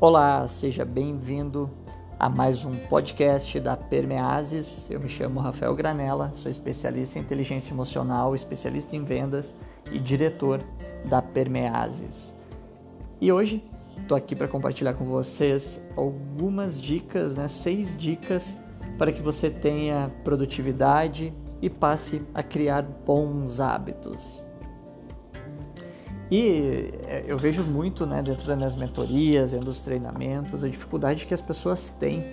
Olá, seja bem-vindo a mais um podcast da Permeases. Eu me chamo Rafael Granella, sou especialista em inteligência emocional, especialista em vendas e diretor da Permeases. E hoje estou aqui para compartilhar com vocês algumas dicas, né, seis dicas para que você tenha produtividade e passe a criar bons hábitos. E é, eu vejo muito né, dentro das minhas mentorias, dentro dos treinamentos, a dificuldade que as pessoas têm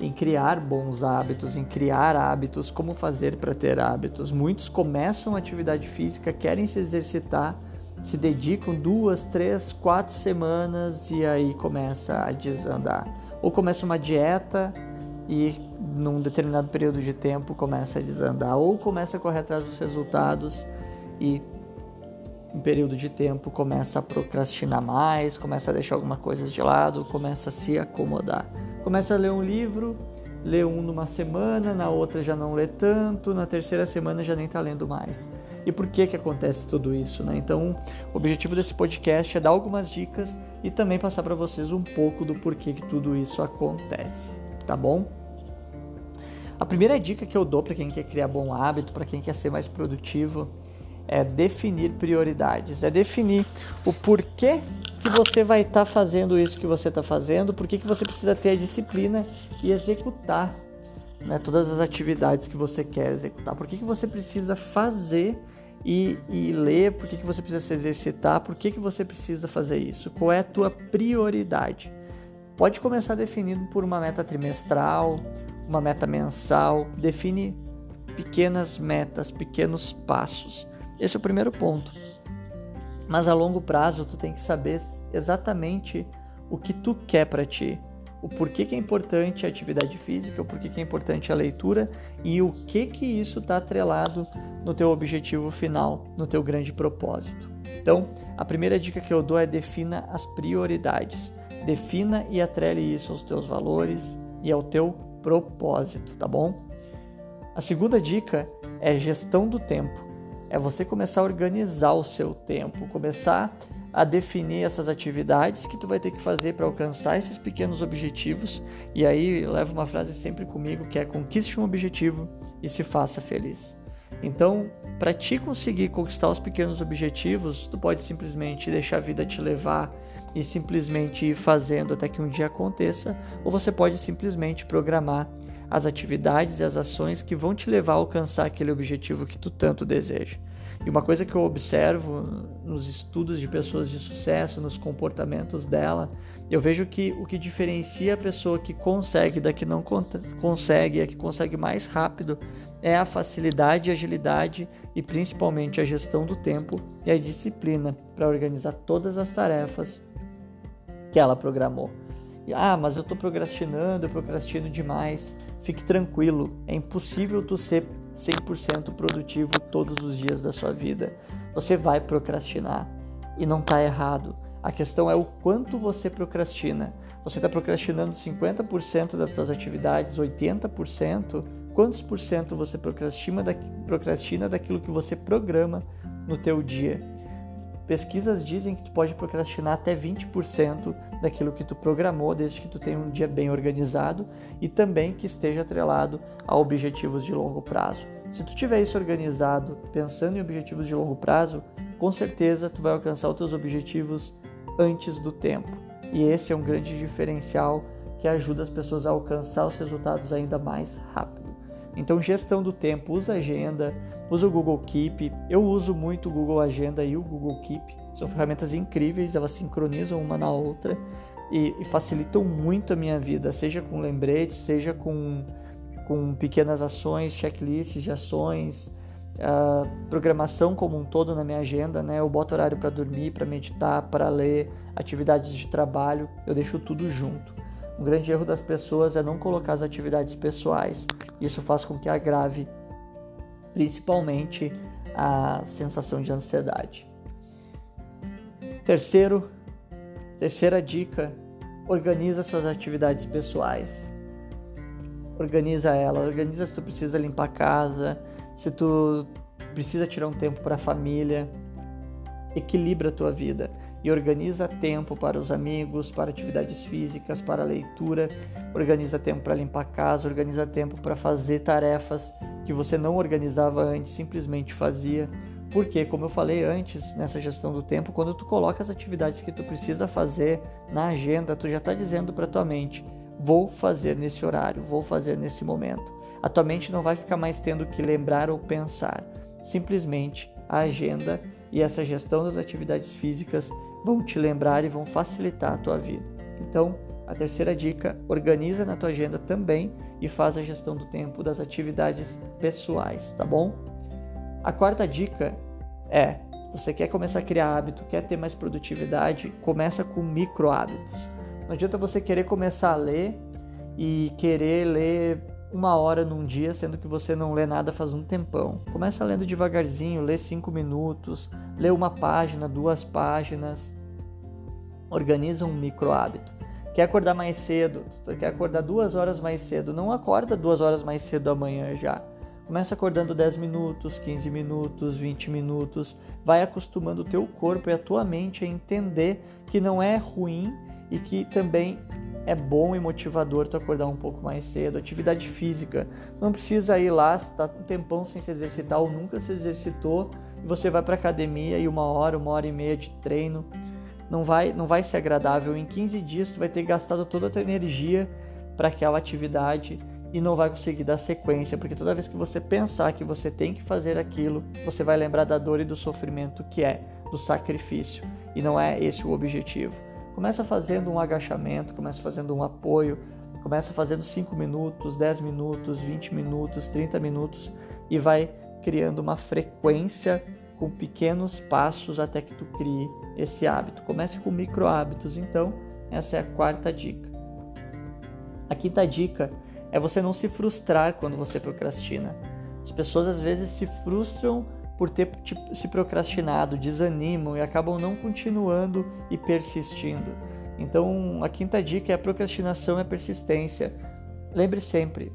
em criar bons hábitos, em criar hábitos, como fazer para ter hábitos. Muitos começam atividade física, querem se exercitar, se dedicam duas, três, quatro semanas e aí começa a desandar. Ou começa uma dieta e num determinado período de tempo começa a desandar, ou começa a correr atrás dos resultados e um período de tempo começa a procrastinar mais, começa a deixar alguma coisa de lado, começa a se acomodar. Começa a ler um livro, lê um numa semana, na outra já não lê tanto, na terceira semana já nem está lendo mais. E por que que acontece tudo isso, né? Então, o objetivo desse podcast é dar algumas dicas e também passar para vocês um pouco do porquê que tudo isso acontece, tá bom? A primeira dica que eu dou para quem quer criar bom hábito, para quem quer ser mais produtivo, é definir prioridades, é definir o porquê que você vai estar tá fazendo isso que você está fazendo, por que você precisa ter a disciplina e executar né, todas as atividades que você quer executar, por que, você precisa fazer e, e ler, por que, você precisa se exercitar, por que, que você precisa fazer isso, qual é a tua prioridade. Pode começar definindo por uma meta trimestral, uma meta mensal, define pequenas metas, pequenos passos. Esse é o primeiro ponto. Mas a longo prazo tu tem que saber exatamente o que tu quer para ti, o porquê que é importante a atividade física, o porquê que é importante a leitura e o que que isso está atrelado no teu objetivo final, no teu grande propósito. Então, a primeira dica que eu dou é defina as prioridades. Defina e atrele isso aos teus valores e ao teu propósito, tá bom? A segunda dica é gestão do tempo é você começar a organizar o seu tempo, começar a definir essas atividades que tu vai ter que fazer para alcançar esses pequenos objetivos. E aí leva uma frase sempre comigo que é conquiste um objetivo e se faça feliz. Então, para te conseguir conquistar os pequenos objetivos, tu pode simplesmente deixar a vida te levar e simplesmente ir fazendo até que um dia aconteça, ou você pode simplesmente programar as atividades e as ações que vão te levar a alcançar aquele objetivo que tu tanto deseja. E uma coisa que eu observo nos estudos de pessoas de sucesso, nos comportamentos dela, eu vejo que o que diferencia a pessoa que consegue da que não consegue, a que consegue mais rápido, é a facilidade, a agilidade e principalmente a gestão do tempo e a disciplina para organizar todas as tarefas que ela programou. Ah, mas eu estou procrastinando, eu procrastino demais. Fique tranquilo, é impossível tu ser 100% produtivo todos os dias da sua vida. Você vai procrastinar e não está errado. A questão é o quanto você procrastina. Você está procrastinando 50% das suas atividades, 80%? Quantos por cento você procrastina, procrastina daquilo que você programa no teu dia? Pesquisas dizem que tu pode procrastinar até 20% daquilo que tu programou, desde que tu tenha um dia bem organizado e também que esteja atrelado a objetivos de longo prazo. Se tu tiver isso organizado, pensando em objetivos de longo prazo, com certeza tu vai alcançar os teus objetivos antes do tempo. E esse é um grande diferencial que ajuda as pessoas a alcançar os resultados ainda mais rápido. Então, gestão do tempo, usa agenda, usa o Google Keep. Eu uso muito o Google Agenda e o Google Keep. São ferramentas incríveis, elas sincronizam uma na outra e, e facilitam muito a minha vida, seja com lembretes, seja com, com pequenas ações, checklists de ações, a programação como um todo na minha agenda, né? Eu boto horário para dormir, para meditar, para ler, atividades de trabalho, eu deixo tudo junto. Um grande erro das pessoas é não colocar as atividades pessoais. Isso faz com que agrave principalmente a sensação de ansiedade. Terceiro, terceira dica, organiza suas atividades pessoais. Organiza ela, organiza se tu precisa limpar a casa, se tu precisa tirar um tempo para a família, equilibra a tua vida. E organiza tempo para os amigos, para atividades físicas, para leitura, organiza tempo para limpar a casa, organiza tempo para fazer tarefas que você não organizava antes, simplesmente fazia. Porque, como eu falei antes, nessa gestão do tempo, quando tu coloca as atividades que tu precisa fazer na agenda, tu já está dizendo para tua mente: vou fazer nesse horário, vou fazer nesse momento. A tua mente não vai ficar mais tendo que lembrar ou pensar. Simplesmente a agenda e essa gestão das atividades físicas vão te lembrar e vão facilitar a tua vida. Então, a terceira dica, organiza na tua agenda também e faz a gestão do tempo das atividades pessoais, tá bom? A quarta dica é, você quer começar a criar hábito, quer ter mais produtividade, começa com micro hábitos. Não adianta você querer começar a ler e querer ler uma hora num dia, sendo que você não lê nada faz um tempão. Começa lendo devagarzinho, lê cinco minutos, lê uma página, duas páginas. Organiza um micro hábito. Quer acordar mais cedo? Quer acordar duas horas mais cedo? Não acorda duas horas mais cedo amanhã já. Começa acordando 10 minutos, 15 minutos, 20 minutos. Vai acostumando o teu corpo e a tua mente a entender que não é ruim e que também é bom e motivador tu acordar um pouco mais cedo. Atividade física. Não precisa ir lá, se tá um tempão sem se exercitar ou nunca se exercitou, e você vai para academia e uma hora, uma hora e meia de treino. Não vai, não vai ser agradável. Em 15 dias tu vai ter gastado toda a tua energia para aquela atividade e não vai conseguir dar sequência, porque toda vez que você pensar que você tem que fazer aquilo, você vai lembrar da dor e do sofrimento que é, do sacrifício, e não é esse o objetivo. Começa fazendo um agachamento, começa fazendo um apoio, começa fazendo 5 minutos, 10 minutos, 20 minutos, 30 minutos e vai criando uma frequência com pequenos passos até que tu crie esse hábito. Comece com micro hábitos, então essa é a quarta dica. A quinta dica é você não se frustrar quando você procrastina. As pessoas às vezes se frustram por ter tipo, se procrastinado, desanimam e acabam não continuando e persistindo. Então, a quinta dica é a procrastinação a persistência. Lembre sempre,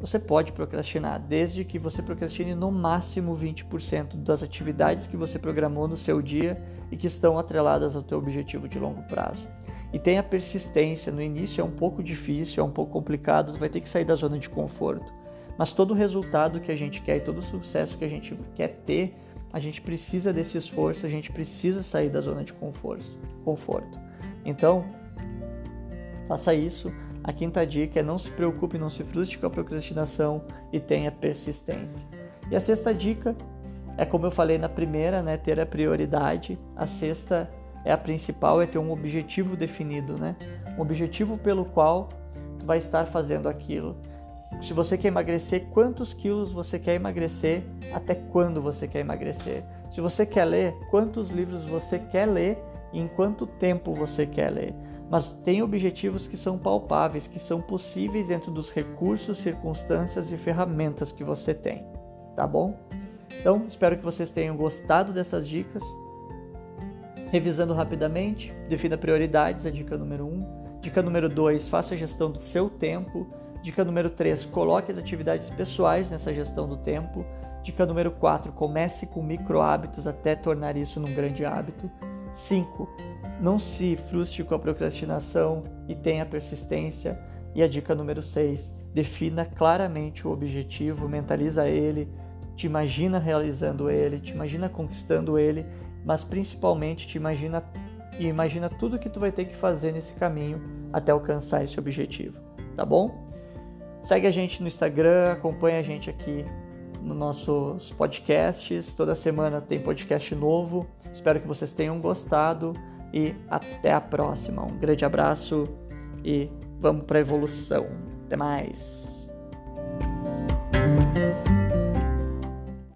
você pode procrastinar, desde que você procrastine no máximo 20% das atividades que você programou no seu dia e que estão atreladas ao teu objetivo de longo prazo. E tenha persistência, no início é um pouco difícil, é um pouco complicado, você vai ter que sair da zona de conforto. Mas todo o resultado que a gente quer e todo o sucesso que a gente quer ter, a gente precisa desse esforço, a gente precisa sair da zona de conforto. Então, faça isso. A quinta dica é não se preocupe, não se frustre com a procrastinação e tenha persistência. E a sexta dica é como eu falei na primeira, né, ter a prioridade. A sexta é a principal, é ter um objetivo definido, né? Um objetivo pelo qual tu vai estar fazendo aquilo. Se você quer emagrecer, quantos quilos você quer emagrecer? Até quando você quer emagrecer? Se você quer ler, quantos livros você quer ler e em quanto tempo você quer ler? Mas tem objetivos que são palpáveis, que são possíveis dentro dos recursos, circunstâncias e ferramentas que você tem. Tá bom? Então, espero que vocês tenham gostado dessas dicas. Revisando rapidamente, defina prioridades, a dica número 1. Um. Dica número 2, faça a gestão do seu tempo. Dica número 3, coloque as atividades pessoais nessa gestão do tempo. Dica número 4, comece com micro hábitos até tornar isso num grande hábito. 5. Não se frustre com a procrastinação e tenha persistência. E a dica número 6, defina claramente o objetivo, mentaliza ele, te imagina realizando ele, te imagina conquistando ele, mas principalmente te imagina e imagina tudo que tu vai ter que fazer nesse caminho até alcançar esse objetivo, tá bom? Segue a gente no Instagram, acompanha a gente aqui nos nossos podcasts. Toda semana tem podcast novo. Espero que vocês tenham gostado e até a próxima. Um grande abraço e vamos para evolução. Até mais.